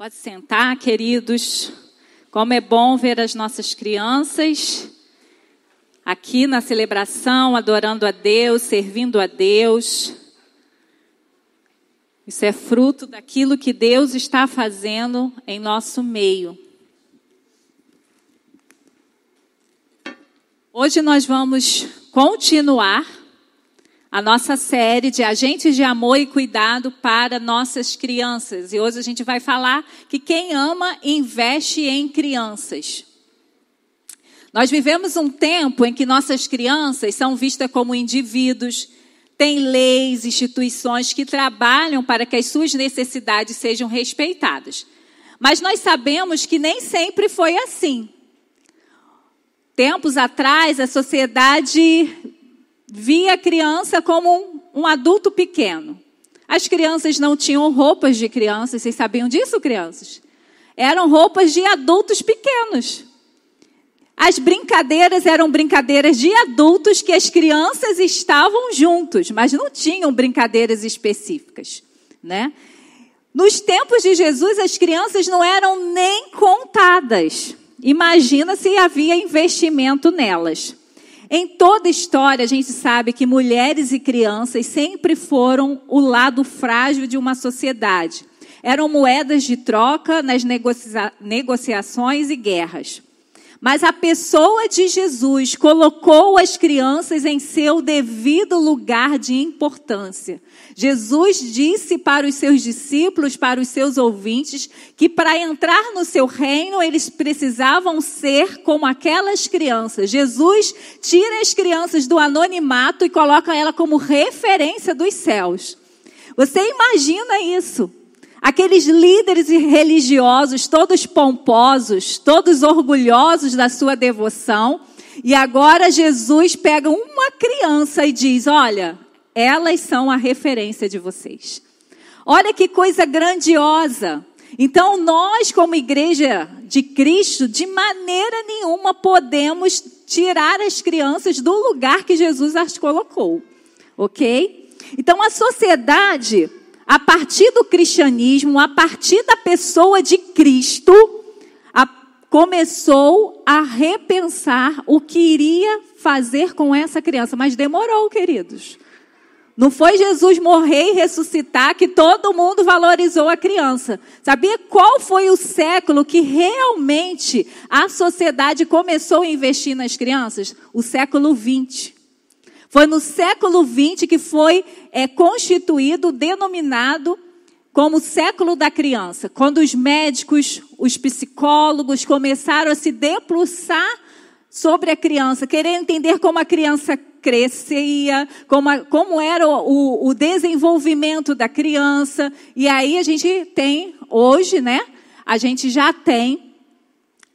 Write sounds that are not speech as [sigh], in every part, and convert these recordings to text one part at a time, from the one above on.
Pode sentar, queridos. Como é bom ver as nossas crianças aqui na celebração, adorando a Deus, servindo a Deus. Isso é fruto daquilo que Deus está fazendo em nosso meio. Hoje nós vamos continuar a nossa série de agentes de amor e cuidado para nossas crianças. E hoje a gente vai falar que quem ama investe em crianças. Nós vivemos um tempo em que nossas crianças são vistas como indivíduos, tem leis, instituições que trabalham para que as suas necessidades sejam respeitadas. Mas nós sabemos que nem sempre foi assim. Tempos atrás, a sociedade via a criança como um, um adulto pequeno. As crianças não tinham roupas de crianças, vocês sabiam disso, crianças? Eram roupas de adultos pequenos. As brincadeiras eram brincadeiras de adultos que as crianças estavam juntos, mas não tinham brincadeiras específicas, né? Nos tempos de Jesus, as crianças não eram nem contadas. Imagina se havia investimento nelas. Em toda a história, a gente sabe que mulheres e crianças sempre foram o lado frágil de uma sociedade. Eram moedas de troca nas negocia negociações e guerras. Mas a pessoa de Jesus colocou as crianças em seu devido lugar de importância. Jesus disse para os seus discípulos, para os seus ouvintes, que para entrar no seu reino eles precisavam ser como aquelas crianças. Jesus tira as crianças do anonimato e coloca ela como referência dos céus. Você imagina isso? Aqueles líderes religiosos, todos pomposos, todos orgulhosos da sua devoção, e agora Jesus pega uma criança e diz: Olha, elas são a referência de vocês. Olha que coisa grandiosa. Então, nós, como igreja de Cristo, de maneira nenhuma podemos tirar as crianças do lugar que Jesus as colocou. Ok? Então, a sociedade a partir do cristianismo, a partir da pessoa de Cristo, a, começou a repensar o que iria fazer com essa criança. Mas demorou, queridos. Não foi Jesus morrer e ressuscitar que todo mundo valorizou a criança. Sabia qual foi o século que realmente a sociedade começou a investir nas crianças? O século 20. Foi no século XX que foi é, constituído, denominado como século da criança, quando os médicos, os psicólogos começaram a se debruçar sobre a criança, querer entender como a criança crescia, como, a, como era o, o, desenvolvimento da criança. E aí a gente tem, hoje, né? A gente já tem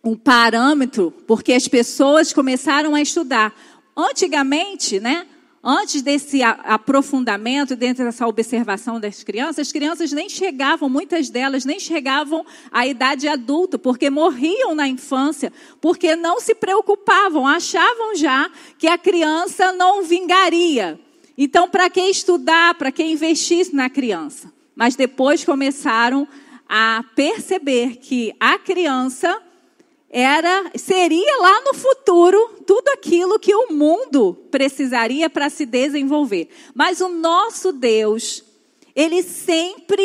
um parâmetro, porque as pessoas começaram a estudar Antigamente, né? Antes desse aprofundamento, dentro dessa observação das crianças, as crianças nem chegavam, muitas delas nem chegavam à idade adulta, porque morriam na infância, porque não se preocupavam, achavam já que a criança não vingaria. Então, para que estudar, para que investir na criança? Mas depois começaram a perceber que a criança era seria lá no futuro tudo aquilo que o mundo precisaria para se desenvolver. Mas o nosso Deus, ele sempre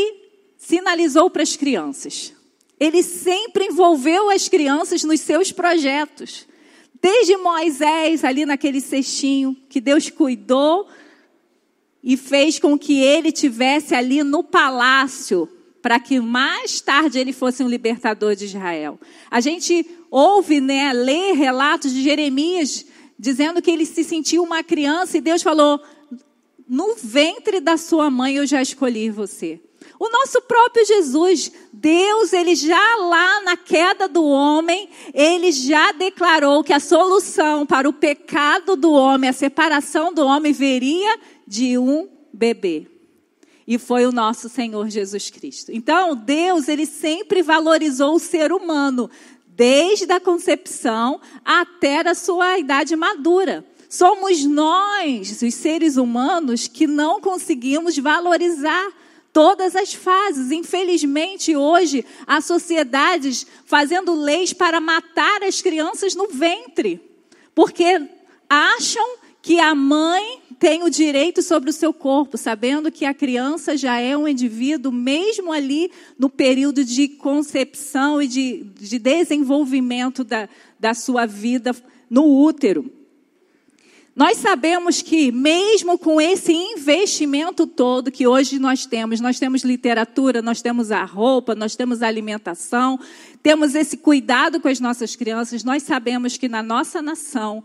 sinalizou para as crianças. Ele sempre envolveu as crianças nos seus projetos. Desde Moisés, ali naquele cestinho, que Deus cuidou e fez com que ele tivesse ali no palácio, para que mais tarde ele fosse um libertador de Israel. A gente ouve, né, lê relatos de Jeremias dizendo que ele se sentiu uma criança e Deus falou: "No ventre da sua mãe eu já escolhi você". O nosso próprio Jesus, Deus, ele já lá na queda do homem, ele já declarou que a solução para o pecado do homem, a separação do homem, viria de um bebê e foi o nosso Senhor Jesus Cristo. Então, Deus, ele sempre valorizou o ser humano, desde a concepção até a sua idade madura. Somos nós, os seres humanos, que não conseguimos valorizar todas as fases. Infelizmente, hoje, há sociedades fazendo leis para matar as crianças no ventre, porque acham que a mãe tem o direito sobre o seu corpo, sabendo que a criança já é um indivíduo, mesmo ali no período de concepção e de, de desenvolvimento da, da sua vida no útero. Nós sabemos que, mesmo com esse investimento todo que hoje nós temos, nós temos literatura, nós temos a roupa, nós temos a alimentação, temos esse cuidado com as nossas crianças, nós sabemos que na nossa nação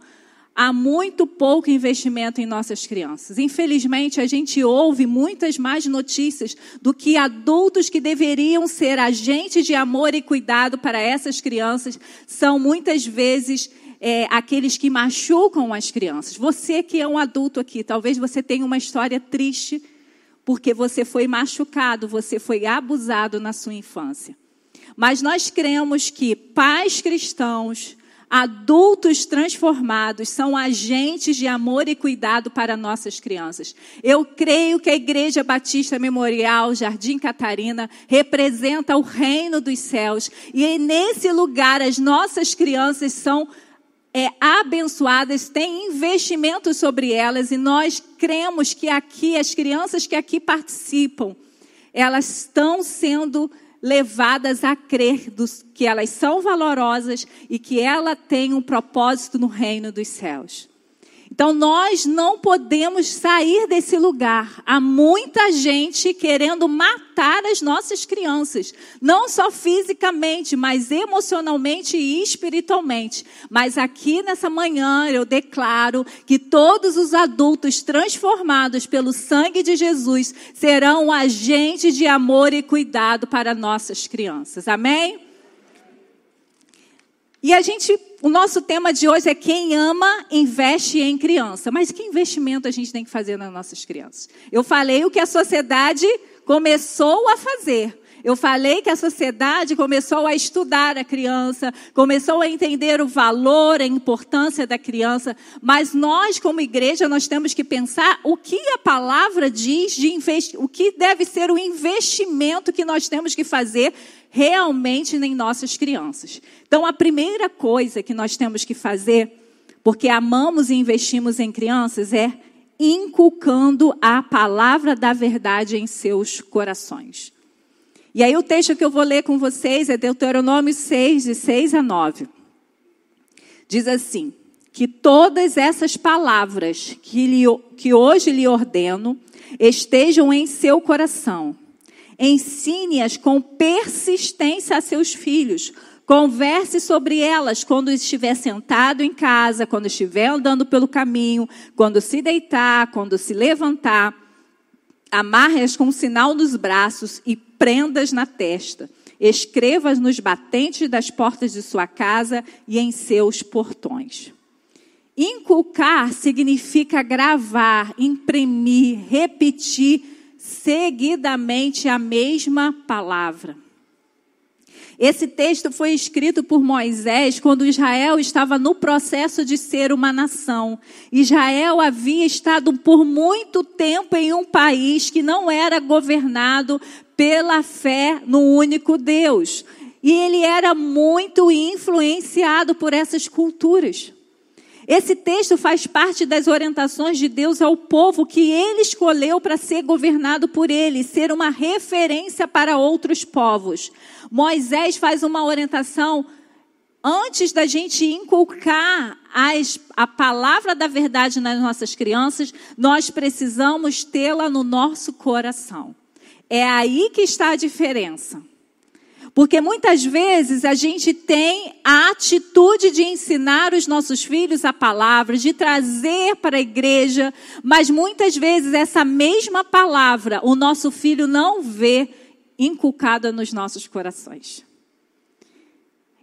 há muito pouco investimento em nossas crianças. Infelizmente, a gente ouve muitas mais notícias do que adultos que deveriam ser agentes de amor e cuidado para essas crianças são muitas vezes é, aqueles que machucam as crianças. Você que é um adulto aqui, talvez você tenha uma história triste porque você foi machucado, você foi abusado na sua infância. Mas nós cremos que pais cristãos, adultos transformados, são agentes de amor e cuidado para nossas crianças. Eu creio que a Igreja Batista Memorial Jardim Catarina representa o reino dos céus e nesse lugar as nossas crianças são é, abençoadas, têm investimentos sobre elas e nós cremos que aqui, as crianças que aqui participam, elas estão sendo levadas a crer dos, que elas são valorosas e que ela tem um propósito no reino dos céus. Então nós não podemos sair desse lugar. Há muita gente querendo matar as nossas crianças, não só fisicamente, mas emocionalmente e espiritualmente. Mas aqui nessa manhã eu declaro que todos os adultos transformados pelo sangue de Jesus serão agentes de amor e cuidado para nossas crianças. Amém? E a gente, o nosso tema de hoje é quem ama investe em criança. Mas que investimento a gente tem que fazer nas nossas crianças? Eu falei o que a sociedade começou a fazer. Eu falei que a sociedade começou a estudar a criança, começou a entender o valor, a importância da criança, mas nós, como igreja, nós temos que pensar o que a palavra diz de investir, o que deve ser o investimento que nós temos que fazer realmente em nossas crianças. Então, a primeira coisa que nós temos que fazer, porque amamos e investimos em crianças, é inculcando a palavra da verdade em seus corações. E aí o texto que eu vou ler com vocês é Deuteronômio 6, de 6 a 9. Diz assim: que todas essas palavras que, lhe, que hoje lhe ordeno estejam em seu coração. Ensine-as com persistência a seus filhos. Converse sobre elas quando estiver sentado em casa, quando estiver andando pelo caminho, quando se deitar, quando se levantar Amarre-as com um sinal nos braços e prendas na testa. Escreva-as nos batentes das portas de sua casa e em seus portões. Inculcar significa gravar, imprimir, repetir seguidamente a mesma palavra. Esse texto foi escrito por Moisés quando Israel estava no processo de ser uma nação. Israel havia estado por muito tempo em um país que não era governado pela fé no único Deus. E ele era muito influenciado por essas culturas. Esse texto faz parte das orientações de Deus ao povo que ele escolheu para ser governado por ele, ser uma referência para outros povos. Moisés faz uma orientação antes da gente inculcar as, a palavra da verdade nas nossas crianças, nós precisamos tê-la no nosso coração. É aí que está a diferença. Porque muitas vezes a gente tem a atitude de ensinar os nossos filhos a palavra, de trazer para a igreja, mas muitas vezes essa mesma palavra o nosso filho não vê inculcada nos nossos corações.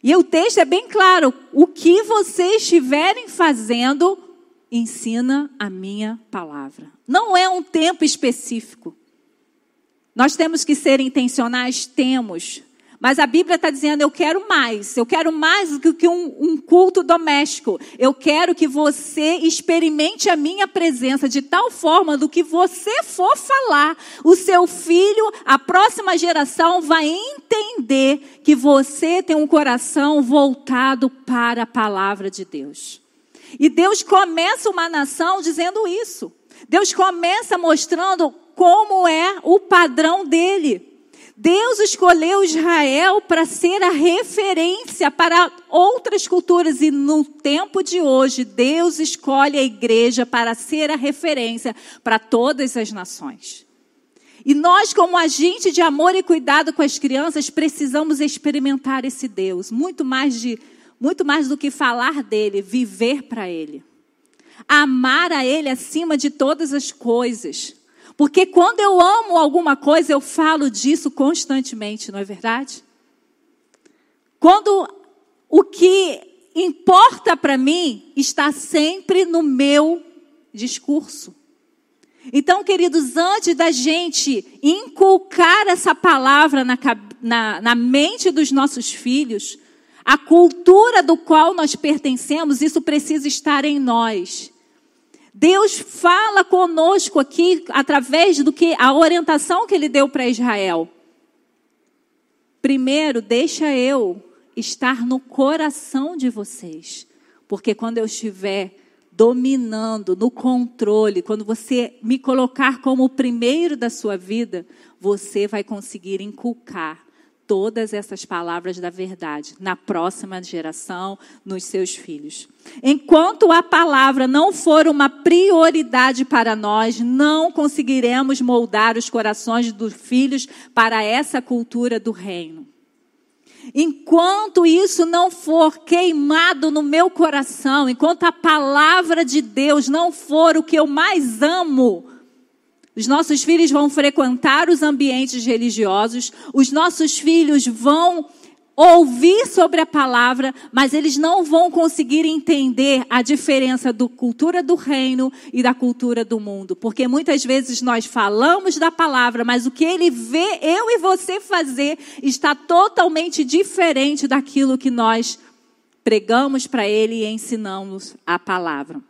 E o texto é bem claro: o que vocês estiverem fazendo, ensina a minha palavra. Não é um tempo específico. Nós temos que ser intencionais? Temos. Mas a Bíblia está dizendo: eu quero mais. Eu quero mais do que um, um, culto doméstico. Eu quero que você experimente a minha presença de tal forma do que você for falar, o seu filho, a próxima geração vai entender que você tem um coração voltado para a palavra de Deus. E Deus começa uma nação dizendo isso. Deus começa mostrando como é o padrão dele. Deus escolheu Israel para ser a referência para outras culturas e no tempo de hoje, Deus escolhe a igreja para ser a referência para todas as nações. E nós, como agente de amor e cuidado com as crianças, precisamos experimentar esse Deus, muito mais de muito mais do que falar dele, viver para ele. Amar a ele acima de todas as coisas. Porque quando eu amo alguma coisa, eu falo disso constantemente, não é verdade? Quando o que importa para mim está sempre no meu discurso. Então, queridos, antes da gente inculcar essa palavra na, na, na mente dos nossos filhos, a cultura do qual nós pertencemos, isso precisa estar em nós. Deus fala conosco aqui através do que a orientação que ele deu para Israel. Primeiro, deixa eu estar no coração de vocês, porque quando eu estiver dominando, no controle, quando você me colocar como o primeiro da sua vida, você vai conseguir inculcar todas essas palavras da verdade na próxima geração, nos seus filhos. Enquanto a palavra não for uma prioridade para nós, não conseguiremos moldar os corações dos filhos para essa cultura do reino. Enquanto isso não for queimado no meu coração, enquanto a palavra de Deus não for o que eu mais amo, os nossos filhos vão frequentar os ambientes religiosos, os nossos filhos vão ouvir sobre a palavra, mas eles não vão conseguir entender a diferença da cultura do reino e da cultura do mundo. Porque muitas vezes nós falamos da palavra, mas o que ele vê eu e você fazer está totalmente diferente daquilo que nós pregamos para ele e ensinamos a palavra.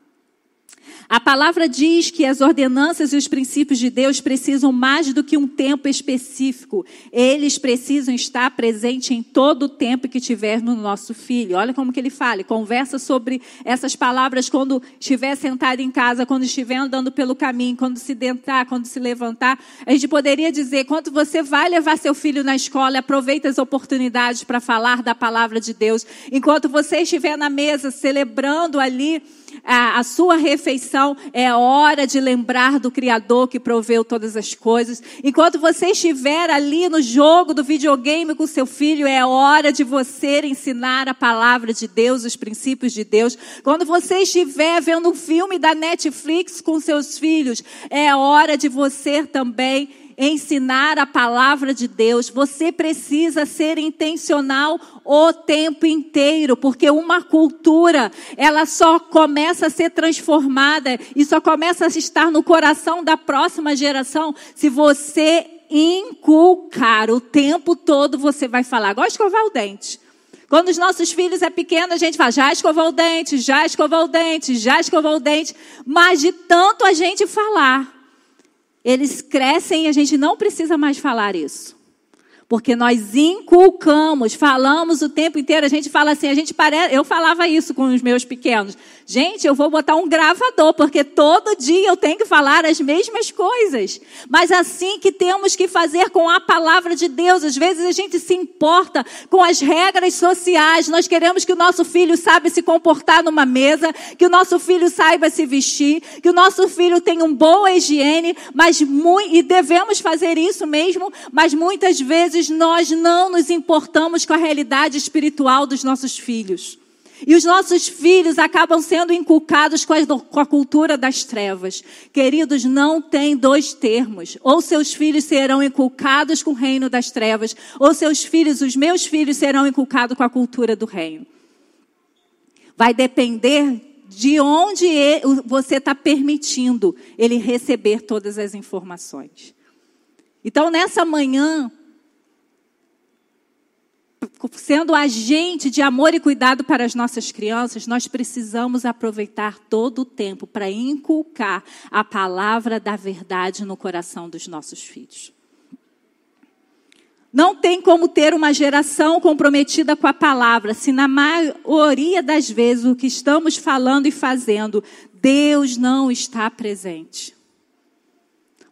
A palavra diz que as ordenanças e os princípios de Deus precisam mais do que um tempo específico. Eles precisam estar presentes em todo o tempo que tiver no nosso filho. Olha como que ele fala. Conversa sobre essas palavras quando estiver sentado em casa, quando estiver andando pelo caminho, quando se deitar, quando se levantar. A gente poderia dizer, quando você vai levar seu filho na escola, aproveita as oportunidades para falar da palavra de Deus. Enquanto você estiver na mesa celebrando ali a, a sua refeição, é hora de lembrar do Criador que proveu todas as coisas. Enquanto você estiver ali no jogo do videogame com seu filho, é hora de você ensinar a palavra de Deus, os princípios de Deus. Quando você estiver vendo um filme da Netflix com seus filhos, é hora de você também ensinar a palavra de Deus, você precisa ser intencional o tempo inteiro, porque uma cultura, ela só começa a ser transformada e só começa a estar no coração da próxima geração se você inculcar o tempo todo você vai falar, agora escovar o dente. Quando os nossos filhos é pequeno, a gente fala, já escovou o dente, já escovou o dente, já escovou o dente. Mas de tanto a gente falar, eles crescem e a gente não precisa mais falar isso. Porque nós inculcamos, falamos o tempo inteiro, a gente fala assim, a gente parece, eu falava isso com os meus pequenos. Gente, eu vou botar um gravador, porque todo dia eu tenho que falar as mesmas coisas. Mas assim que temos que fazer com a palavra de Deus. Às vezes a gente se importa com as regras sociais. Nós queremos que o nosso filho saiba se comportar numa mesa, que o nosso filho saiba se vestir, que o nosso filho tenha uma boa higiene, mas muito, e devemos fazer isso mesmo, mas muitas vezes nós não nos importamos com a realidade espiritual dos nossos filhos. E os nossos filhos acabam sendo inculcados com a, com a, cultura das trevas. Queridos, não tem dois termos. Ou seus filhos serão inculcados com o reino das trevas, ou seus filhos, os meus filhos, serão inculcados com a cultura do reino. Vai depender de onde você está permitindo ele receber todas as informações. Então, nessa manhã, sendo agente de amor e cuidado para as nossas crianças, nós precisamos aproveitar todo o tempo para inculcar a palavra da verdade no coração dos nossos filhos. Não tem como ter uma geração comprometida com a palavra se, na maioria das vezes, o que estamos falando e fazendo, Deus não está presente.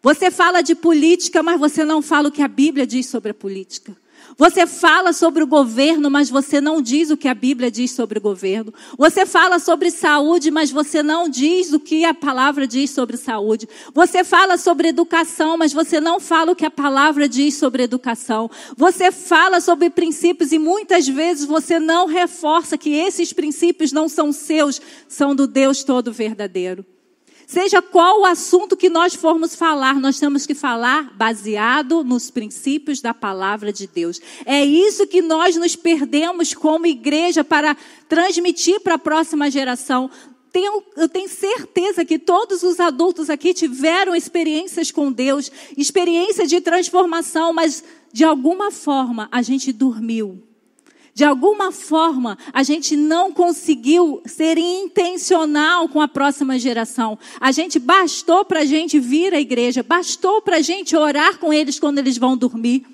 Você fala de política, mas você não fala o que a Bíblia diz sobre a política. Você fala sobre o governo, mas você não diz o que a Bíblia diz sobre o governo. Você fala sobre saúde, mas você não diz o que a palavra diz sobre saúde. Você fala sobre educação, mas você não fala o que a palavra diz sobre educação. Você fala sobre princípios e muitas vezes você não reforça que esses princípios não são seus, são do Deus todo verdadeiro. Seja qual o assunto que nós formos falar, nós temos que falar baseado nos princípios da palavra de Deus. É isso que nós nos perdemos como igreja para transmitir para a próxima geração. Tenho, eu tenho certeza que todos os adultos aqui tiveram experiências com Deus, experiência de transformação, mas de alguma forma a gente dormiu de alguma forma, a gente não conseguiu ser intencional com a próxima geração. A gente bastou para a gente vir à igreja, bastou para a gente orar com eles quando eles vão dormir.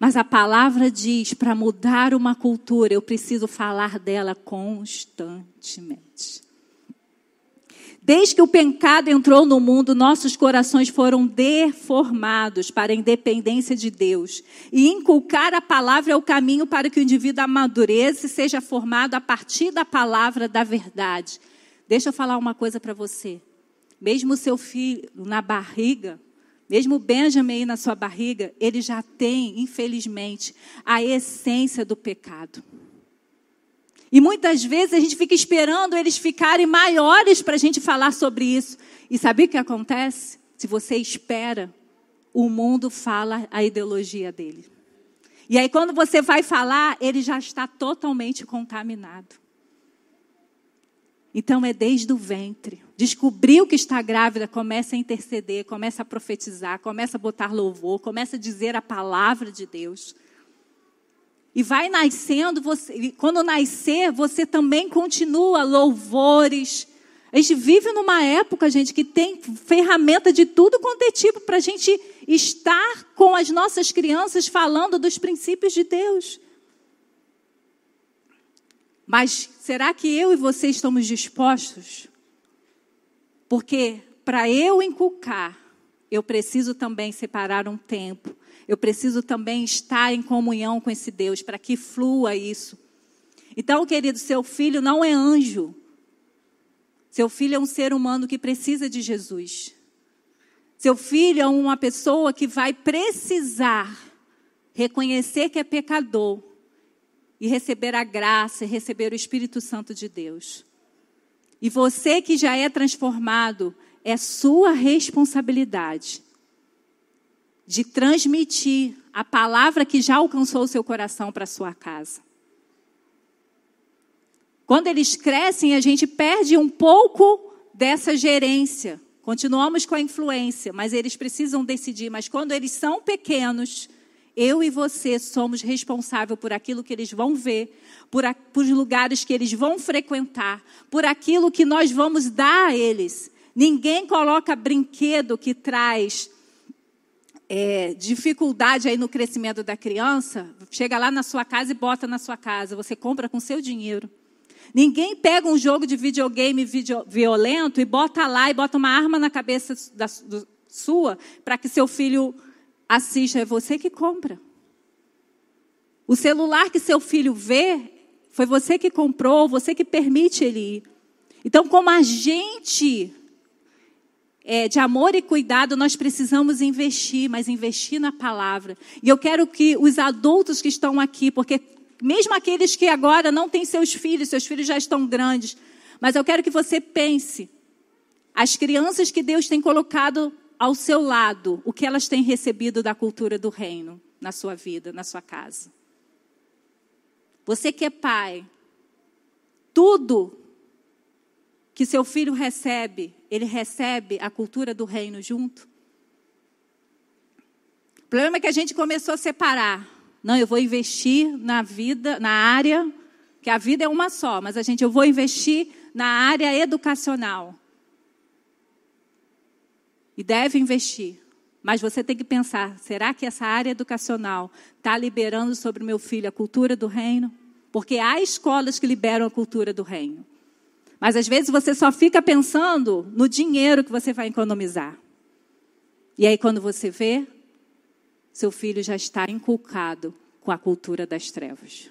Mas a palavra diz: para mudar uma cultura, eu preciso falar dela constantemente. Desde que o pecado entrou no mundo, nossos corações foram deformados para a independência de Deus. E inculcar a palavra é o caminho para que o indivíduo amadureça e seja formado a partir da palavra da verdade. Deixa eu falar uma coisa para você. Mesmo seu filho na barriga, mesmo Benjamin aí na sua barriga, ele já tem, infelizmente, a essência do pecado. E muitas vezes a gente fica esperando eles ficarem maiores para a gente falar sobre isso. E sabe o que acontece? Se você espera, o mundo fala a ideologia dele. E aí, quando você vai falar, ele já está totalmente contaminado. Então, é desde o ventre. Descobriu que está grávida, começa a interceder, começa a profetizar, começa a botar louvor, começa a dizer a palavra de Deus. E vai nascendo, você, quando nascer, você também continua louvores. A gente vive numa época, gente, que tem ferramenta de tudo quanto é tipo para a gente estar com as nossas crianças falando dos princípios de Deus. Mas será que eu e você estamos dispostos? Porque para eu inculcar, eu preciso também separar um tempo eu preciso também estar em comunhão com esse Deus para que flua isso. Então, querido, seu filho não é anjo. Seu filho é um ser humano que precisa de Jesus. Seu filho é uma pessoa que vai precisar reconhecer que é pecador e receber a graça e receber o Espírito Santo de Deus. E você que já é transformado, é sua responsabilidade de transmitir a palavra que já alcançou o seu coração para sua casa. Quando eles crescem, a gente perde um pouco dessa gerência. Continuamos com a influência, mas eles precisam decidir. Mas quando eles são pequenos, eu e você somos responsáveis por aquilo que eles vão ver, por, a, por lugares que eles vão frequentar, por aquilo que nós vamos dar a eles. Ninguém coloca brinquedo que traz é, dificuldade aí no crescimento da criança, chega lá na sua casa e bota na sua casa. Você compra com seu dinheiro. Ninguém pega um jogo de videogame video, violento e bota lá e bota uma arma na cabeça da, do, sua para que seu filho assista. É você que compra. O celular que seu filho vê foi você que comprou, você que permite ele ir. Então, como a gente é, de amor e cuidado, nós precisamos investir, mas investir na palavra. E eu quero que os adultos que estão aqui, porque mesmo aqueles que agora não têm seus filhos, seus filhos já estão grandes, mas eu quero que você pense, as crianças que Deus tem colocado ao seu lado, o que elas têm recebido da cultura do reino na sua vida, na sua casa. Você que é pai, tudo que seu filho recebe, ele recebe a cultura do reino junto? O problema é que a gente começou a separar Não, eu vou investir na vida, na área, que a vida é uma só, mas a gente, eu vou investir na área educacional. E deve investir. Mas você tem que pensar: será que essa área educacional está liberando sobre o meu filho a cultura do reino? Porque há escolas que liberam a cultura do reino. Mas às vezes você só fica pensando no dinheiro que você vai economizar. E aí, quando você vê, seu filho já está inculcado com a cultura das trevas.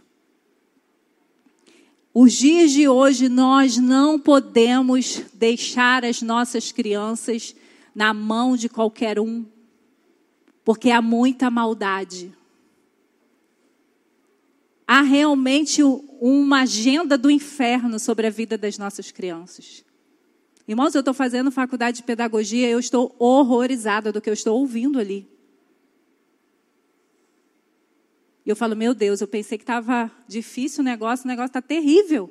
Os dias de hoje nós não podemos deixar as nossas crianças na mão de qualquer um, porque há muita maldade. Há realmente uma agenda do inferno sobre a vida das nossas crianças. Irmãos, eu estou fazendo faculdade de pedagogia e eu estou horrorizada do que eu estou ouvindo ali. E eu falo, meu Deus, eu pensei que estava difícil o negócio, o negócio está terrível.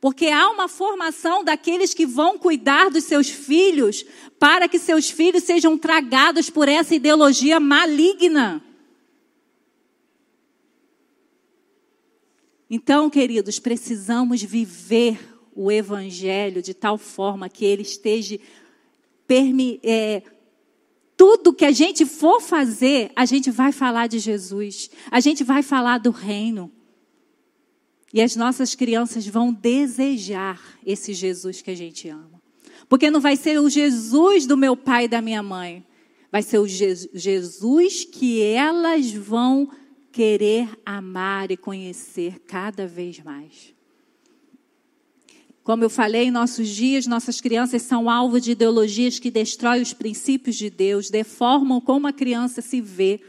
Porque há uma formação daqueles que vão cuidar dos seus filhos para que seus filhos sejam tragados por essa ideologia maligna. Então, queridos, precisamos viver o Evangelho de tal forma que ele esteja. É, tudo que a gente for fazer, a gente vai falar de Jesus, a gente vai falar do reino. E as nossas crianças vão desejar esse Jesus que a gente ama. Porque não vai ser o Jesus do meu pai e da minha mãe. Vai ser o Jesus que elas vão querer amar e conhecer cada vez mais. Como eu falei, em nossos dias, nossas crianças são alvo de ideologias que destroem os princípios de Deus, deformam como a criança se vê,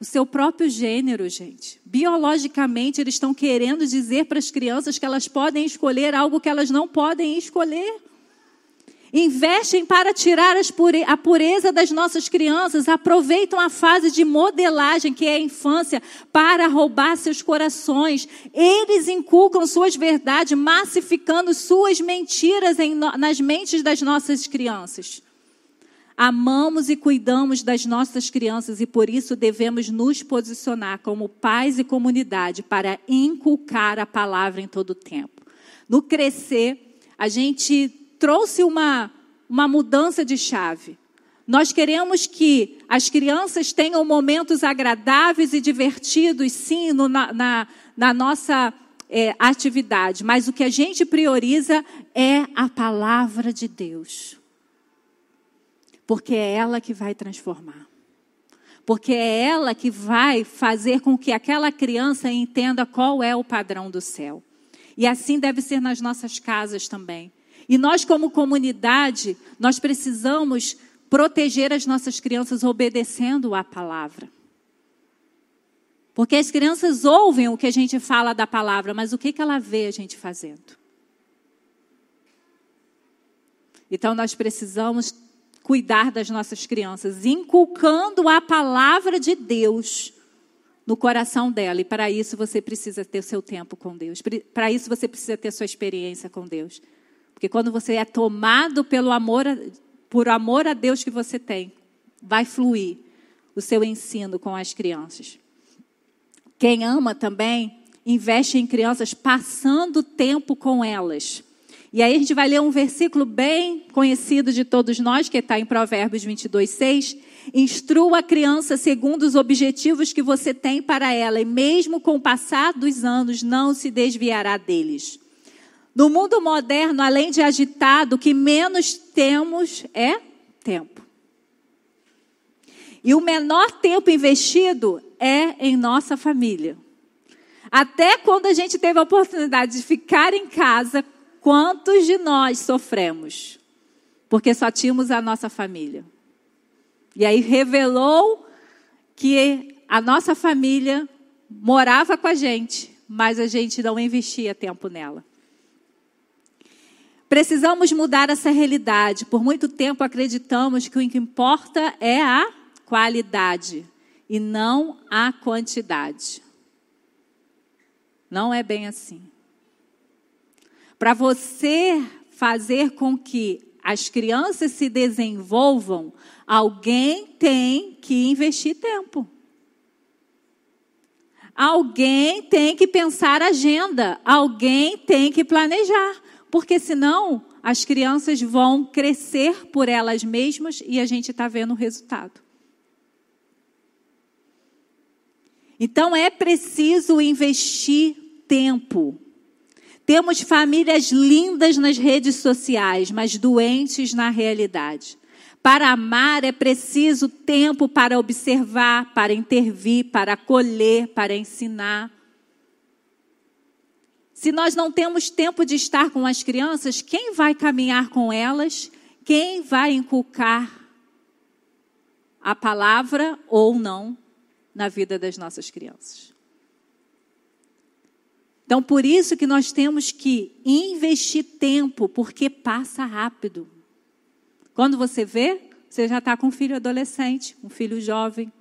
o seu próprio gênero, gente. Biologicamente, eles estão querendo dizer para as crianças que elas podem escolher algo que elas não podem escolher. Investem para tirar a pureza das nossas crianças, aproveitam a fase de modelagem, que é a infância, para roubar seus corações. Eles inculcam suas verdades, massificando suas mentiras em, nas mentes das nossas crianças. Amamos e cuidamos das nossas crianças e por isso devemos nos posicionar como pais e comunidade para inculcar a palavra em todo o tempo. No crescer, a gente trouxe uma, uma mudança de chave. Nós queremos que as crianças tenham momentos agradáveis e divertidos, sim, no, na, na, nossa é, atividade, mas o que a gente prioriza é a palavra de Deus porque é ela que vai transformar. Porque é ela que vai fazer com que aquela criança entenda qual é o padrão do céu. E assim deve ser nas nossas casas também. E nós, como comunidade, nós precisamos proteger as nossas crianças obedecendo à palavra. Porque as crianças ouvem o que a gente fala da palavra, mas o que, que ela vê a gente fazendo? Então nós precisamos cuidar das nossas crianças, inculcando a palavra de Deus no coração dela. E para isso você precisa ter seu tempo com Deus. Para isso você precisa ter sua experiência com Deus. Porque quando você é tomado pelo amor, por amor a Deus que você tem, vai fluir o seu ensino com as crianças. Quem ama também investe em crianças passando tempo com elas. E aí a gente vai ler um versículo bem conhecido de todos nós, que está em Provérbios 22, 6. Instrua a criança segundo os objetivos que você tem para ela, e mesmo com o passar dos anos, não se desviará deles. No mundo moderno, além de agitado, o que menos temos é tempo. E o menor tempo investido é em nossa família. Até quando a gente teve a oportunidade de ficar em casa Quantos de nós sofremos? Porque só tínhamos a nossa família. E aí revelou que a nossa família morava com a gente, mas a gente não investia tempo nela. Precisamos mudar essa realidade. Por muito tempo acreditamos que o que importa é a qualidade e não a quantidade. Não é bem assim. Para você fazer com que as crianças se desenvolvam, alguém tem que investir tempo. Alguém tem que pensar agenda, alguém tem que planejar, porque senão as crianças vão crescer por elas mesmas e a gente está vendo o resultado. Então é preciso investir tempo. Temos famílias lindas nas redes sociais, mas doentes na realidade. Para amar é preciso tempo para observar, para intervir, para acolher, para ensinar. Se nós não temos tempo de estar com as crianças, quem vai caminhar com elas? Quem vai inculcar a palavra ou não na vida das nossas crianças? Então, por isso que nós temos que investir tempo, porque passa rápido. Quando você vê, você já está com um filho adolescente, um filho jovem.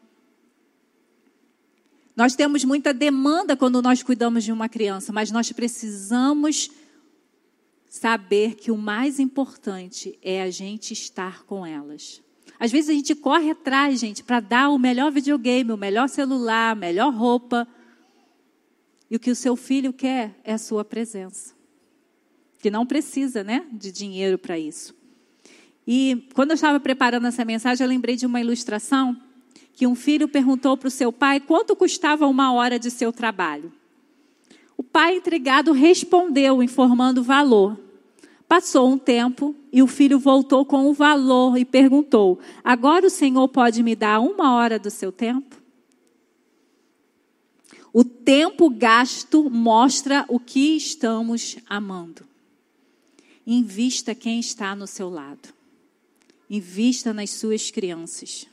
Nós temos muita demanda quando nós cuidamos de uma criança, mas nós precisamos saber que o mais importante é a gente estar com elas. Às vezes a gente corre atrás, gente, para dar o melhor videogame, o melhor celular, a melhor roupa. E o que o seu filho quer é a sua presença. Que não precisa, né, de dinheiro para isso. E quando eu estava preparando essa mensagem, eu lembrei de uma ilustração que um filho perguntou para o seu pai quanto custava uma hora de seu trabalho. O pai, intrigado, respondeu, informando o valor. Passou um tempo e o filho voltou com o valor e perguntou: Agora o senhor pode me dar uma hora do seu tempo? O tempo gasto mostra o que estamos amando. Invista quem está no seu lado. Invista nas suas crianças.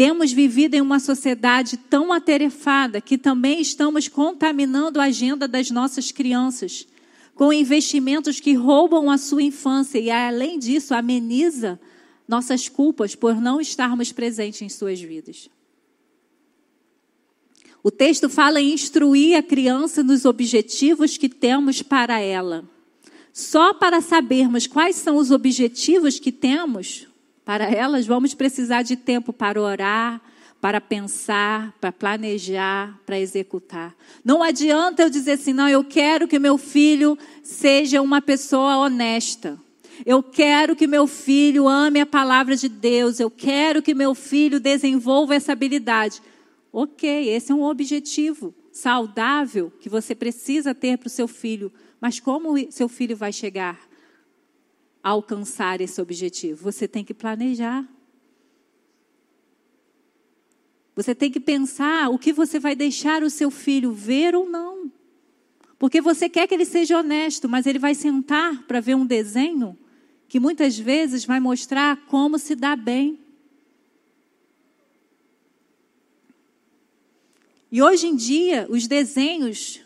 Temos vivido em uma sociedade tão atarefada que também estamos contaminando a agenda das nossas crianças com investimentos que roubam a sua infância e, além disso, ameniza nossas culpas por não estarmos presentes em suas vidas. O texto fala em instruir a criança nos objetivos que temos para ela. Só para sabermos quais são os objetivos que temos para elas, vamos precisar de tempo para orar, para pensar, para planejar, para executar. Não adianta eu dizer assim, não, eu quero que meu filho seja uma pessoa honesta. Eu quero que meu filho ame a palavra de Deus. Eu quero que meu filho desenvolva essa habilidade. Ok, esse é um objetivo saudável que você precisa ter para o seu filho. Mas como seu filho vai chegar alcançar esse objetivo? Você tem que planejar. Você tem que pensar o que você vai deixar o seu filho ver ou não. Porque você quer que ele seja honesto, mas ele vai sentar para ver um desenho que muitas vezes vai mostrar como se dá bem. E hoje em dia, os desenhos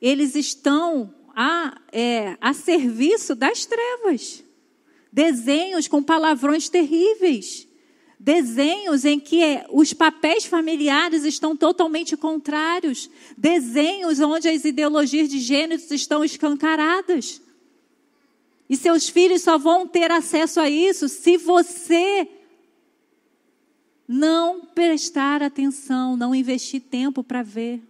eles estão a, é, a serviço das trevas. Desenhos com palavrões terríveis. Desenhos em que é, os papéis familiares estão totalmente contrários. Desenhos onde as ideologias de gênero estão escancaradas. E seus filhos só vão ter acesso a isso se você não prestar atenção, não investir tempo para ver.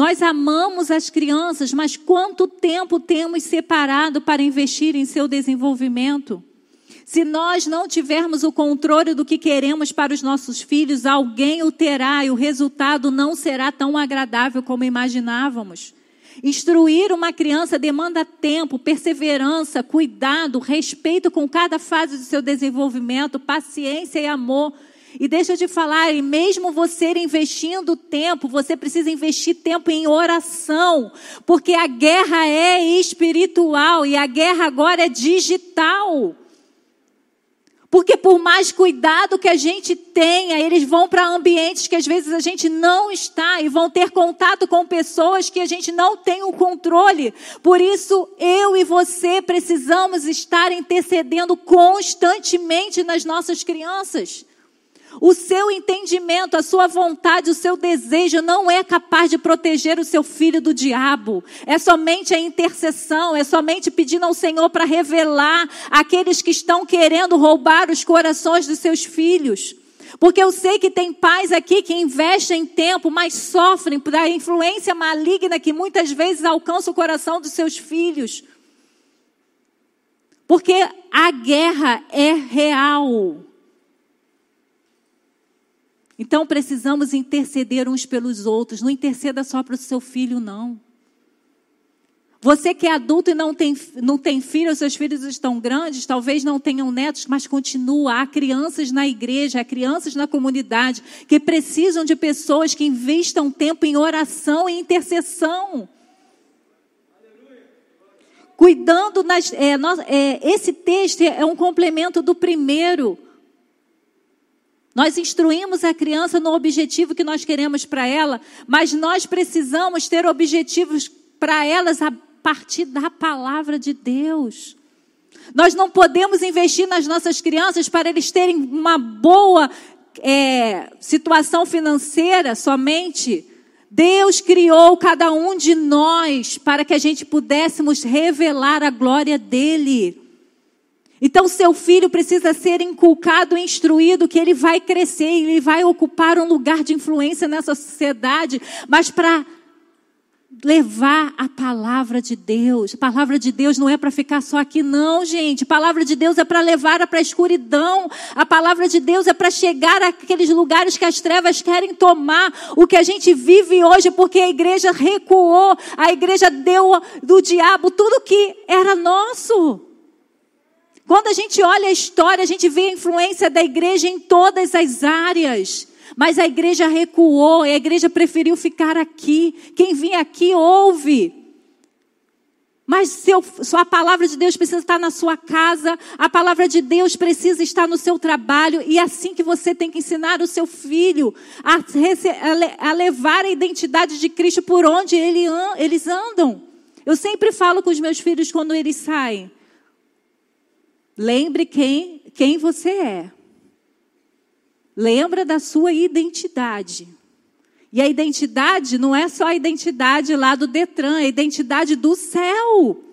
Nós amamos as crianças, mas quanto tempo temos separado para investir em seu desenvolvimento? Se nós não tivermos o controle do que queremos para os nossos filhos, alguém o terá e o resultado não será tão agradável como imaginávamos. Instruir uma criança demanda tempo, perseverança, cuidado, respeito com cada fase do seu desenvolvimento, paciência e amor. E deixa eu te falar, e mesmo você investindo tempo, você precisa investir tempo em oração, porque a guerra é espiritual e a guerra agora é digital. Porque por mais cuidado que a gente tenha, eles vão para ambientes que às vezes a gente não está e vão ter contato com pessoas que a gente não tem o controle. Por isso, eu e você precisamos estar intercedendo constantemente nas nossas crianças. O seu entendimento, a sua vontade, o seu desejo não é capaz de proteger o seu filho do diabo. É somente a intercessão, é somente pedindo ao Senhor para revelar aqueles que estão querendo roubar os corações dos seus filhos. Porque eu sei que tem pais aqui que investem tempo, mas sofrem por a influência maligna que muitas vezes alcança o coração dos seus filhos. Porque a guerra é real. Então precisamos interceder uns pelos outros. Não interceda só para o seu filho, não. Você que é adulto e não tem, não tem filho, seus filhos estão grandes, talvez não tenham netos, mas continua. Há crianças na igreja, há crianças na comunidade que precisam de pessoas que investam tempo em oração e intercessão. Cuidando nas. É, nós, é, esse texto é um complemento do primeiro. Nós instruímos a criança no objetivo que nós queremos para ela, mas nós precisamos ter objetivos para elas a partir da palavra de Deus. Nós não podemos investir nas nossas crianças para eles terem uma boa é, situação financeira somente. Deus criou cada um de nós para que a gente pudéssemos revelar a glória dele. Então, seu filho precisa ser inculcado instruído que ele vai crescer, ele vai ocupar um lugar de influência nessa sociedade, mas para levar a palavra de Deus. A palavra de Deus não é para ficar só aqui, não, gente. A palavra de Deus é para levar para a escuridão. A palavra de Deus é para chegar àqueles lugares que as trevas querem tomar. O que a gente vive hoje, porque a igreja recuou, a igreja deu do diabo tudo que era nosso. Quando a gente olha a história, a gente vê a influência da igreja em todas as áreas. Mas a igreja recuou, a igreja preferiu ficar aqui. Quem vinha aqui ouve. Mas seu, sua palavra de Deus precisa estar na sua casa, a palavra de Deus precisa estar no seu trabalho, e é assim que você tem que ensinar o seu filho a, a levar a identidade de Cristo por onde ele, eles andam. Eu sempre falo com os meus filhos quando eles saem. Lembre quem, quem você é. Lembra da sua identidade. E a identidade não é só a identidade lá do Detran, é a identidade do céu.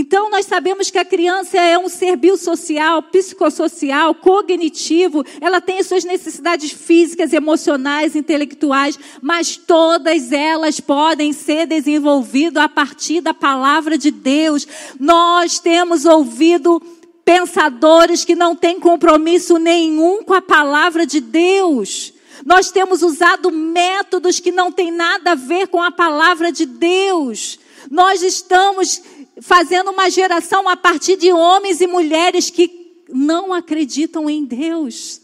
Então, nós sabemos que a criança é um ser biosocial, psicossocial, cognitivo, ela tem as suas necessidades físicas, emocionais, intelectuais, mas todas elas podem ser desenvolvidas a partir da palavra de Deus. Nós temos ouvido pensadores que não têm compromisso nenhum com a palavra de Deus. Nós temos usado métodos que não têm nada a ver com a palavra de Deus. Nós estamos fazendo uma geração a partir de homens e mulheres que não acreditam em Deus.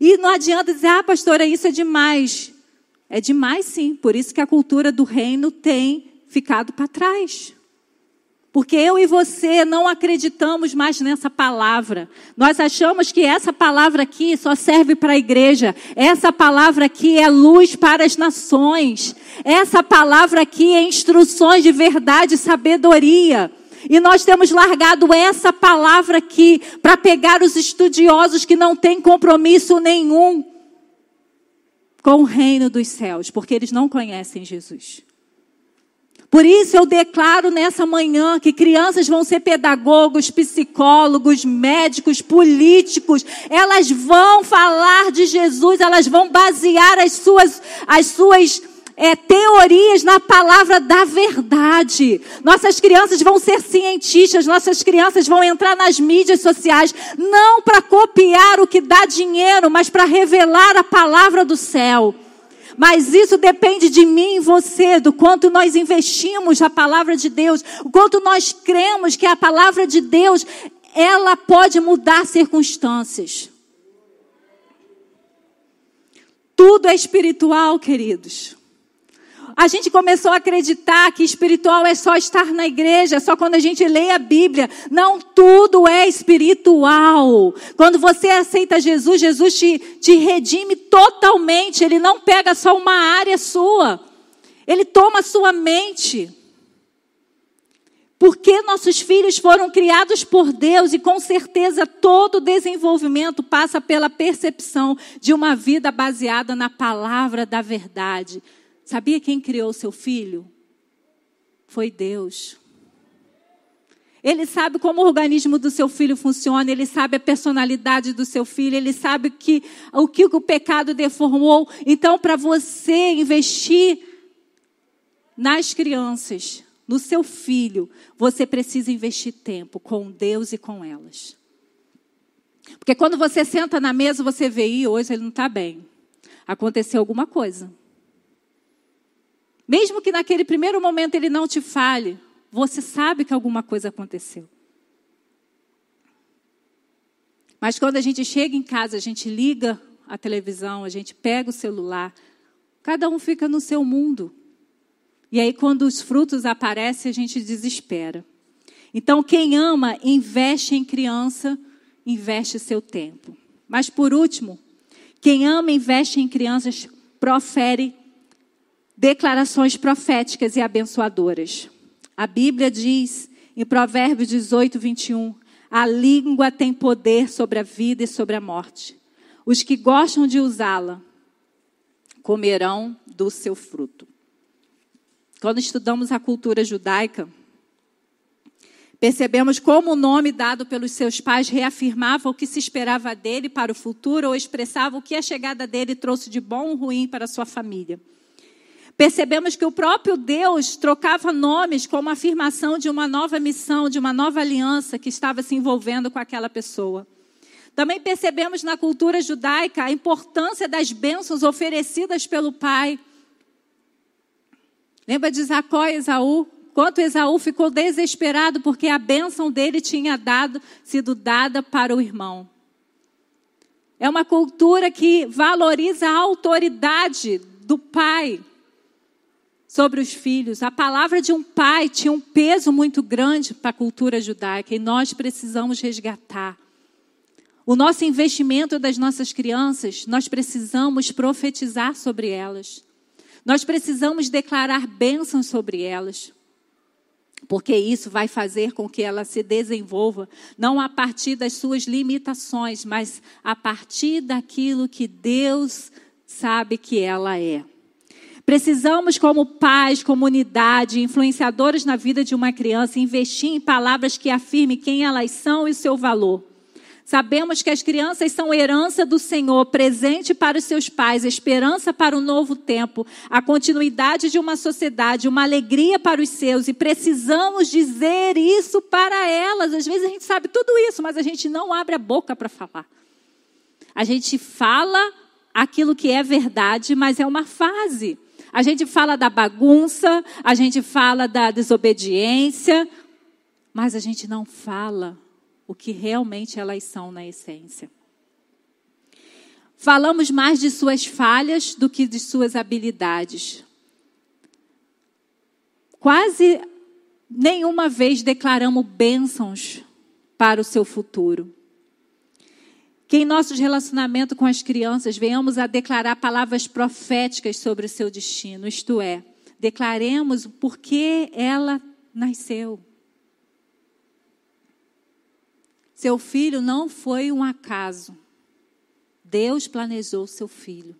E não adianta dizer, ah, pastora, isso é demais. É demais sim, por isso que a cultura do reino tem ficado para trás. Porque eu e você não acreditamos mais nessa palavra. Nós achamos que essa palavra aqui só serve para a igreja. Essa palavra aqui é luz para as nações. Essa palavra aqui é instruções de verdade e sabedoria. E nós temos largado essa palavra aqui para pegar os estudiosos que não têm compromisso nenhum com o reino dos céus, porque eles não conhecem Jesus. Por isso eu declaro nessa manhã que crianças vão ser pedagogos, psicólogos, médicos, políticos. Elas vão falar de Jesus, elas vão basear as suas, as suas é, teorias na palavra da verdade. Nossas crianças vão ser cientistas, nossas crianças vão entrar nas mídias sociais, não para copiar o que dá dinheiro, mas para revelar a palavra do céu. Mas isso depende de mim e você, do quanto nós investimos na palavra de Deus, o quanto nós cremos que a palavra de Deus, ela pode mudar circunstâncias. Tudo é espiritual, queridos a gente começou a acreditar que espiritual é só estar na igreja, só quando a gente lê a Bíblia. Não, tudo é espiritual. Quando você aceita Jesus, Jesus te, te redime totalmente. Ele não pega só uma área sua. Ele toma sua mente. Porque nossos filhos foram criados por Deus e com certeza todo desenvolvimento passa pela percepção de uma vida baseada na palavra da verdade. Sabia quem criou seu filho? Foi Deus. Ele sabe como o organismo do seu filho funciona, ele sabe a personalidade do seu filho, ele sabe que, o que o pecado deformou. Então, para você investir nas crianças, no seu filho, você precisa investir tempo com Deus e com elas. Porque quando você senta na mesa, você vê, e hoje ele não está bem. Aconteceu alguma coisa. Mesmo que naquele primeiro momento ele não te fale, você sabe que alguma coisa aconteceu. Mas quando a gente chega em casa, a gente liga a televisão, a gente pega o celular, cada um fica no seu mundo. E aí, quando os frutos aparecem, a gente desespera. Então, quem ama, investe em criança, investe seu tempo. Mas, por último, quem ama, investe em crianças, profere declarações proféticas e abençoadoras. A Bíblia diz em Provérbios 18, 21, a língua tem poder sobre a vida e sobre a morte. Os que gostam de usá-la comerão do seu fruto. Quando estudamos a cultura judaica, percebemos como o nome dado pelos seus pais reafirmava o que se esperava dele para o futuro ou expressava o que a chegada dele trouxe de bom ou ruim para sua família. Percebemos que o próprio Deus trocava nomes como afirmação de uma nova missão, de uma nova aliança que estava se envolvendo com aquela pessoa. Também percebemos na cultura judaica a importância das bênçãos oferecidas pelo pai. Lembra de Jacó e Esaú? Quanto Esaú ficou desesperado porque a bênção dele tinha dado, sido dada para o irmão. É uma cultura que valoriza a autoridade do pai sobre os filhos. A palavra de um pai tinha um peso muito grande para a cultura judaica e nós precisamos resgatar. O nosso investimento das nossas crianças, nós precisamos profetizar sobre elas. Nós precisamos declarar bênçãos sobre elas. Porque isso vai fazer com que ela se desenvolva, não a partir das suas limitações, mas a partir daquilo que Deus sabe que ela é. Precisamos, como pais, comunidade, influenciadores na vida de uma criança, investir em palavras que afirmem quem elas são e o seu valor. Sabemos que as crianças são herança do Senhor, presente para os seus pais, esperança para um novo tempo, a continuidade de uma sociedade, uma alegria para os seus, e precisamos dizer isso para elas. Às vezes a gente sabe tudo isso, mas a gente não abre a boca para falar. A gente fala aquilo que é verdade, mas é uma fase. A gente fala da bagunça, a gente fala da desobediência, mas a gente não fala o que realmente elas são na essência. Falamos mais de suas falhas do que de suas habilidades. Quase nenhuma vez declaramos bênçãos para o seu futuro. Que em nossos relacionamentos com as crianças venhamos a declarar palavras proféticas sobre o seu destino, isto é, declaremos por que ela nasceu. Seu filho não foi um acaso. Deus planejou seu filho.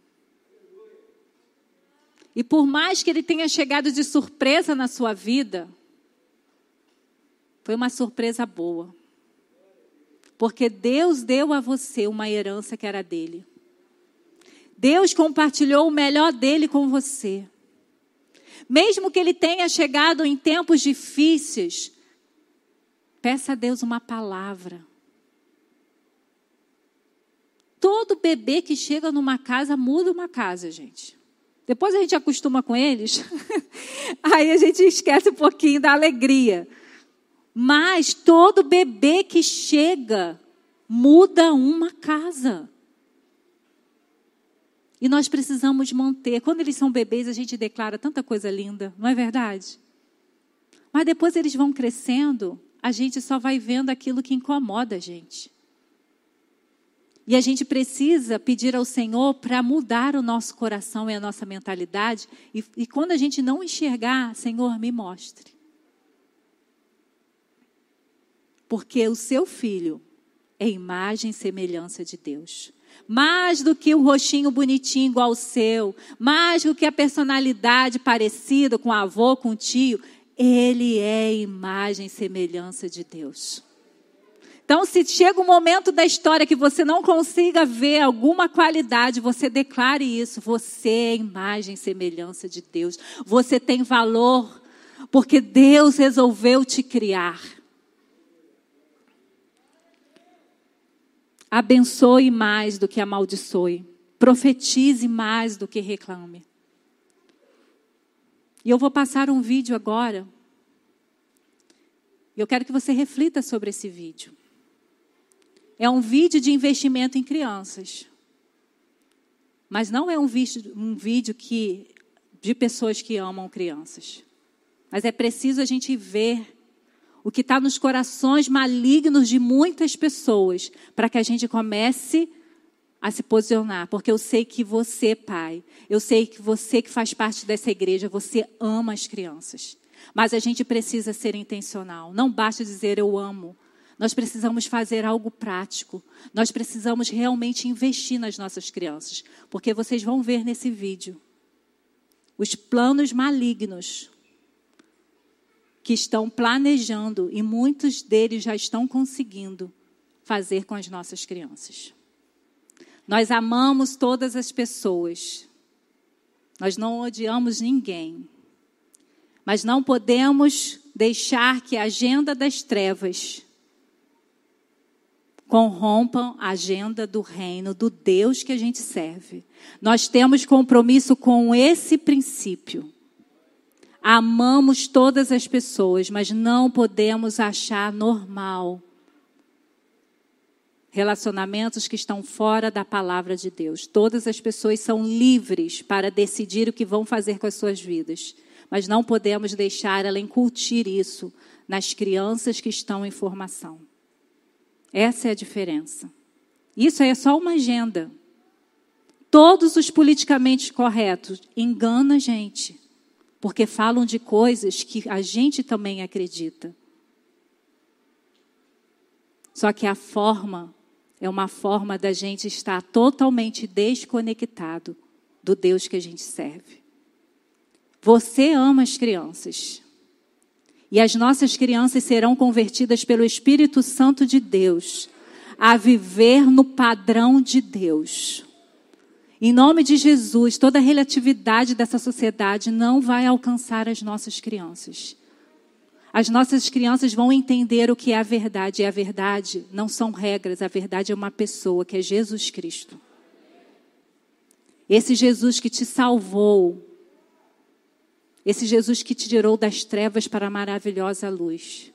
E por mais que ele tenha chegado de surpresa na sua vida, foi uma surpresa boa. Porque Deus deu a você uma herança que era dele. Deus compartilhou o melhor dele com você. Mesmo que ele tenha chegado em tempos difíceis, peça a Deus uma palavra. Todo bebê que chega numa casa muda uma casa, gente. Depois a gente acostuma com eles, [laughs] aí a gente esquece um pouquinho da alegria. Mas todo bebê que chega muda uma casa. E nós precisamos manter. Quando eles são bebês, a gente declara tanta coisa linda, não é verdade? Mas depois eles vão crescendo, a gente só vai vendo aquilo que incomoda a gente. E a gente precisa pedir ao Senhor para mudar o nosso coração e a nossa mentalidade. E, e quando a gente não enxergar, Senhor, me mostre. Porque o seu filho é imagem e semelhança de Deus. Mais do que o rostinho bonitinho igual ao seu, mais do que a personalidade parecida com o avô, com o tio, ele é imagem e semelhança de Deus. Então, se chega um momento da história que você não consiga ver alguma qualidade, você declare isso. Você é imagem e semelhança de Deus. Você tem valor, porque Deus resolveu te criar. Abençoe mais do que amaldiçoe. Profetize mais do que reclame. E eu vou passar um vídeo agora. Eu quero que você reflita sobre esse vídeo. É um vídeo de investimento em crianças. Mas não é um vídeo, um vídeo que, de pessoas que amam crianças. Mas é preciso a gente ver o que está nos corações malignos de muitas pessoas, para que a gente comece a se posicionar. Porque eu sei que você, pai, eu sei que você que faz parte dessa igreja, você ama as crianças. Mas a gente precisa ser intencional. Não basta dizer eu amo. Nós precisamos fazer algo prático. Nós precisamos realmente investir nas nossas crianças. Porque vocês vão ver nesse vídeo os planos malignos que estão planejando e muitos deles já estão conseguindo fazer com as nossas crianças. Nós amamos todas as pessoas. Nós não odiamos ninguém. Mas não podemos deixar que a agenda das trevas corrompam a agenda do reino, do Deus que a gente serve. Nós temos compromisso com esse princípio. Amamos todas as pessoas, mas não podemos achar normal relacionamentos que estão fora da palavra de Deus. Todas as pessoas são livres para decidir o que vão fazer com as suas vidas, mas não podemos deixar ela incutir isso nas crianças que estão em formação. Essa é a diferença. Isso é só uma agenda. Todos os politicamente corretos enganam a gente, porque falam de coisas que a gente também acredita. Só que a forma é uma forma da gente estar totalmente desconectado do Deus que a gente serve. Você ama as crianças. E as nossas crianças serão convertidas pelo Espírito Santo de Deus a viver no padrão de Deus. Em nome de Jesus, toda a relatividade dessa sociedade não vai alcançar as nossas crianças. As nossas crianças vão entender o que é a verdade. E a verdade não são regras, a verdade é uma pessoa, que é Jesus Cristo. Esse Jesus que te salvou, esse Jesus que te tirou das trevas para a maravilhosa luz.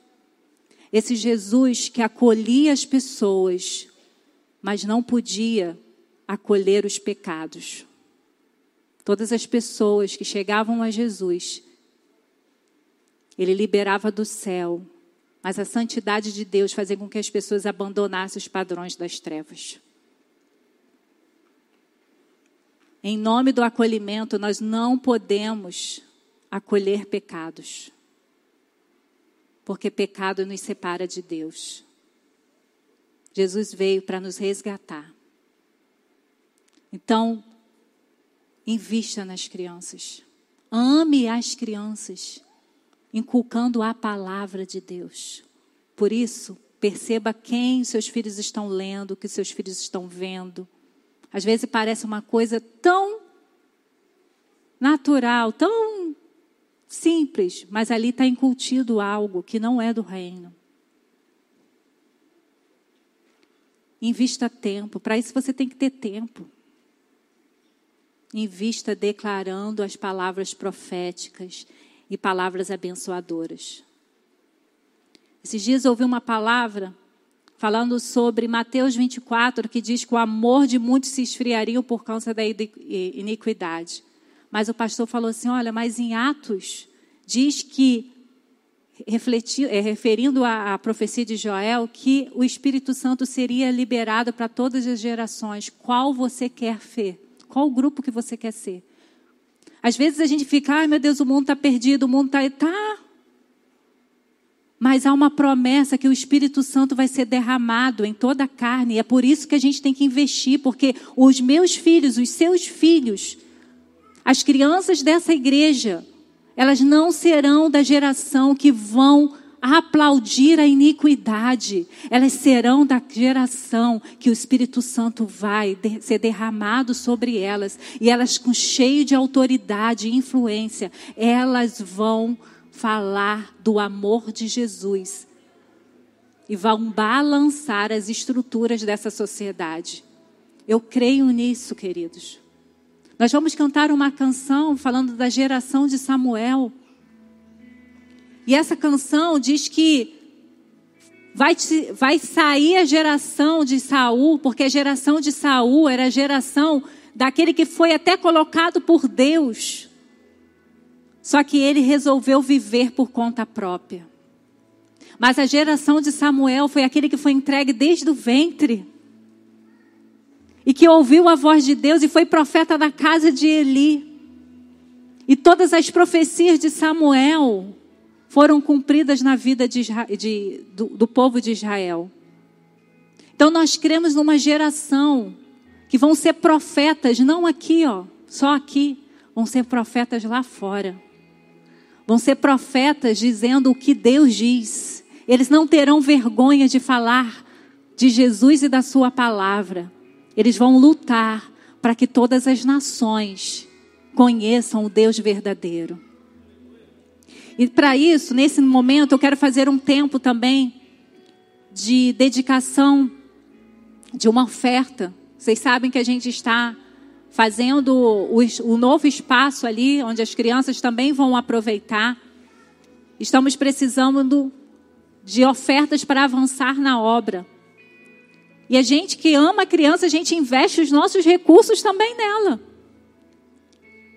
Esse Jesus que acolhia as pessoas, mas não podia acolher os pecados. Todas as pessoas que chegavam a Jesus, ele liberava do céu, mas a santidade de Deus fazia com que as pessoas abandonassem os padrões das trevas. Em nome do acolhimento, nós não podemos acolher pecados. Porque pecado nos separa de Deus. Jesus veio para nos resgatar. Então, invista nas crianças. Ame as crianças, inculcando a palavra de Deus. Por isso, perceba quem seus filhos estão lendo, o que seus filhos estão vendo. Às vezes parece uma coisa tão natural, tão Simples, mas ali está incutido algo que não é do reino. Invista tempo. Para isso você tem que ter tempo. Invista declarando as palavras proféticas e palavras abençoadoras. Esses dias ouvi uma palavra falando sobre Mateus 24, que diz que o amor de muitos se esfriaria por causa da iniquidade. Mas o pastor falou assim: olha, mas em Atos diz que, é, referindo à, profecia de Joel, que o Espírito Santo seria liberado para todas as gerações. Qual você quer ser? Qual grupo que você quer ser? Às vezes a gente fica, ai meu Deus, o mundo está perdido, o mundo está. Tá. mas há uma promessa que o Espírito Santo vai ser derramado em toda a carne. E é por isso que a gente tem que investir, porque os meus filhos, os seus filhos, as crianças dessa igreja, elas não serão da geração que vão aplaudir a iniquidade. Elas serão da geração que o Espírito Santo vai ser derramado sobre elas. E elas, com cheio de autoridade e influência, elas vão falar do amor de Jesus. E vão balançar as estruturas dessa sociedade. Eu creio nisso, queridos. Nós vamos cantar uma canção falando da geração de Samuel. E essa canção diz que vai, te, vai sair a geração de Saul, porque a geração de Saul era a geração daquele que foi até colocado por Deus. Só que ele resolveu viver por conta própria. Mas a geração de Samuel foi aquele que foi entregue desde o ventre. E que ouviu a voz de Deus e foi profeta da casa de Eli. E todas as profecias de Samuel foram cumpridas na vida de, de, do, do povo de Israel. Então nós cremos numa geração que vão ser profetas, não aqui, ó, só aqui, vão ser profetas lá fora. Vão ser profetas dizendo o que Deus diz. Eles não terão vergonha de falar de Jesus e da sua palavra. Eles vão lutar para que todas as nações conheçam o Deus verdadeiro. E para isso, nesse momento, eu quero fazer um tempo também de dedicação de uma oferta. Vocês sabem que a gente está fazendo o, o novo espaço ali, onde as crianças também vão aproveitar. Estamos precisando de ofertas para avançar na obra. E a gente que ama a criança, a gente investe os nossos recursos também nela.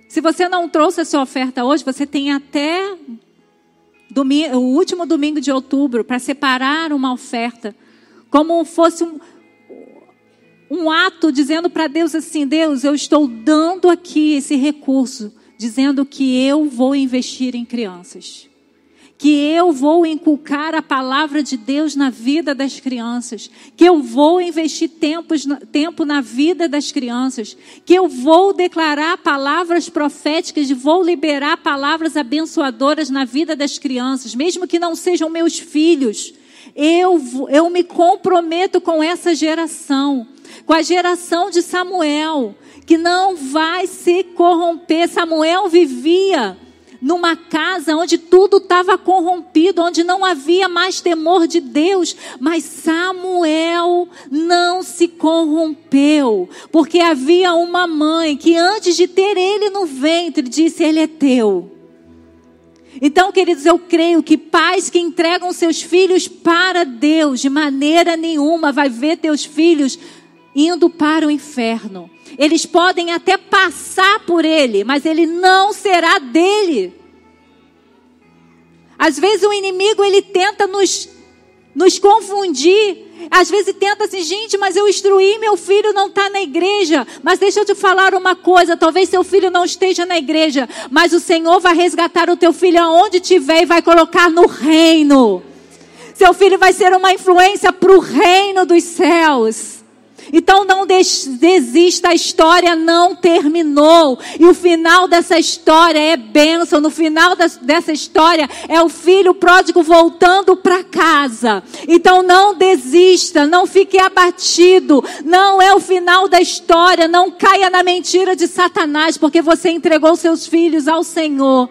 Se você não trouxe a sua oferta hoje, você tem até domingo, o último domingo de outubro para separar uma oferta, como fosse um, um ato dizendo para Deus assim: Deus, eu estou dando aqui esse recurso, dizendo que eu vou investir em crianças que eu vou inculcar a palavra de Deus na vida das crianças, que eu vou investir tempos, tempo na vida das crianças, que eu vou declarar palavras proféticas, vou liberar palavras abençoadoras na vida das crianças, mesmo que não sejam meus filhos. Eu, eu me comprometo com essa geração, com a geração de Samuel, que não vai se corromper. Samuel vivia numa casa onde tudo estava corrompido, onde não havia mais temor de Deus, mas Samuel não se corrompeu, porque havia uma mãe que antes de ter ele no ventre disse: Ele é teu. Então, queridos, eu creio que pais que entregam seus filhos para Deus, de maneira nenhuma vai ver teus filhos indo para o inferno. Eles podem até passar por ele, mas ele não será dele. Às vezes o inimigo ele tenta nos nos confundir. Às vezes tenta assim, gente, mas eu instruí, meu filho não está na igreja. Mas deixa eu te falar uma coisa: talvez seu filho não esteja na igreja, mas o Senhor vai resgatar o teu filho aonde tiver e vai colocar no reino. Seu filho vai ser uma influência para o reino dos céus. Então não desista, a história não terminou. E o final dessa história é bênção. No final dessa história é o filho pródigo voltando para casa. Então não desista, não fique abatido. Não é o final da história. Não caia na mentira de Satanás, porque você entregou seus filhos ao Senhor.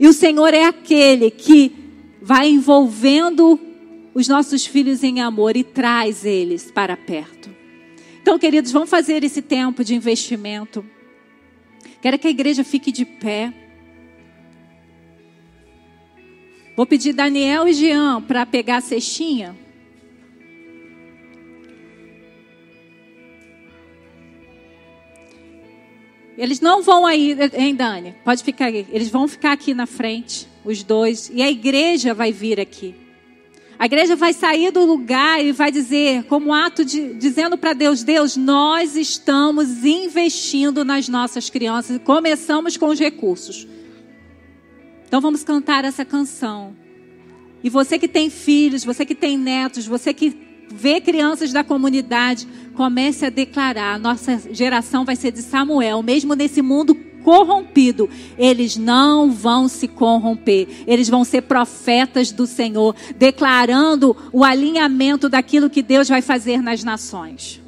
E o Senhor é aquele que vai envolvendo os nossos filhos em amor e traz eles para perto. Então, queridos, vamos fazer esse tempo de investimento. Quero que a igreja fique de pé. Vou pedir Daniel e Jean para pegar a cestinha. Eles não vão aí, hein, Dani? Pode ficar aí. Eles vão ficar aqui na frente, os dois. E a igreja vai vir aqui. A igreja vai sair do lugar e vai dizer, como ato de dizendo para Deus: Deus, nós estamos investindo nas nossas crianças. Começamos com os recursos. Então vamos cantar essa canção. E você que tem filhos, você que tem netos, você que vê crianças da comunidade, comece a declarar: nossa geração vai ser de Samuel, mesmo nesse mundo corrompido, eles não vão se corromper. Eles vão ser profetas do Senhor, declarando o alinhamento daquilo que Deus vai fazer nas nações.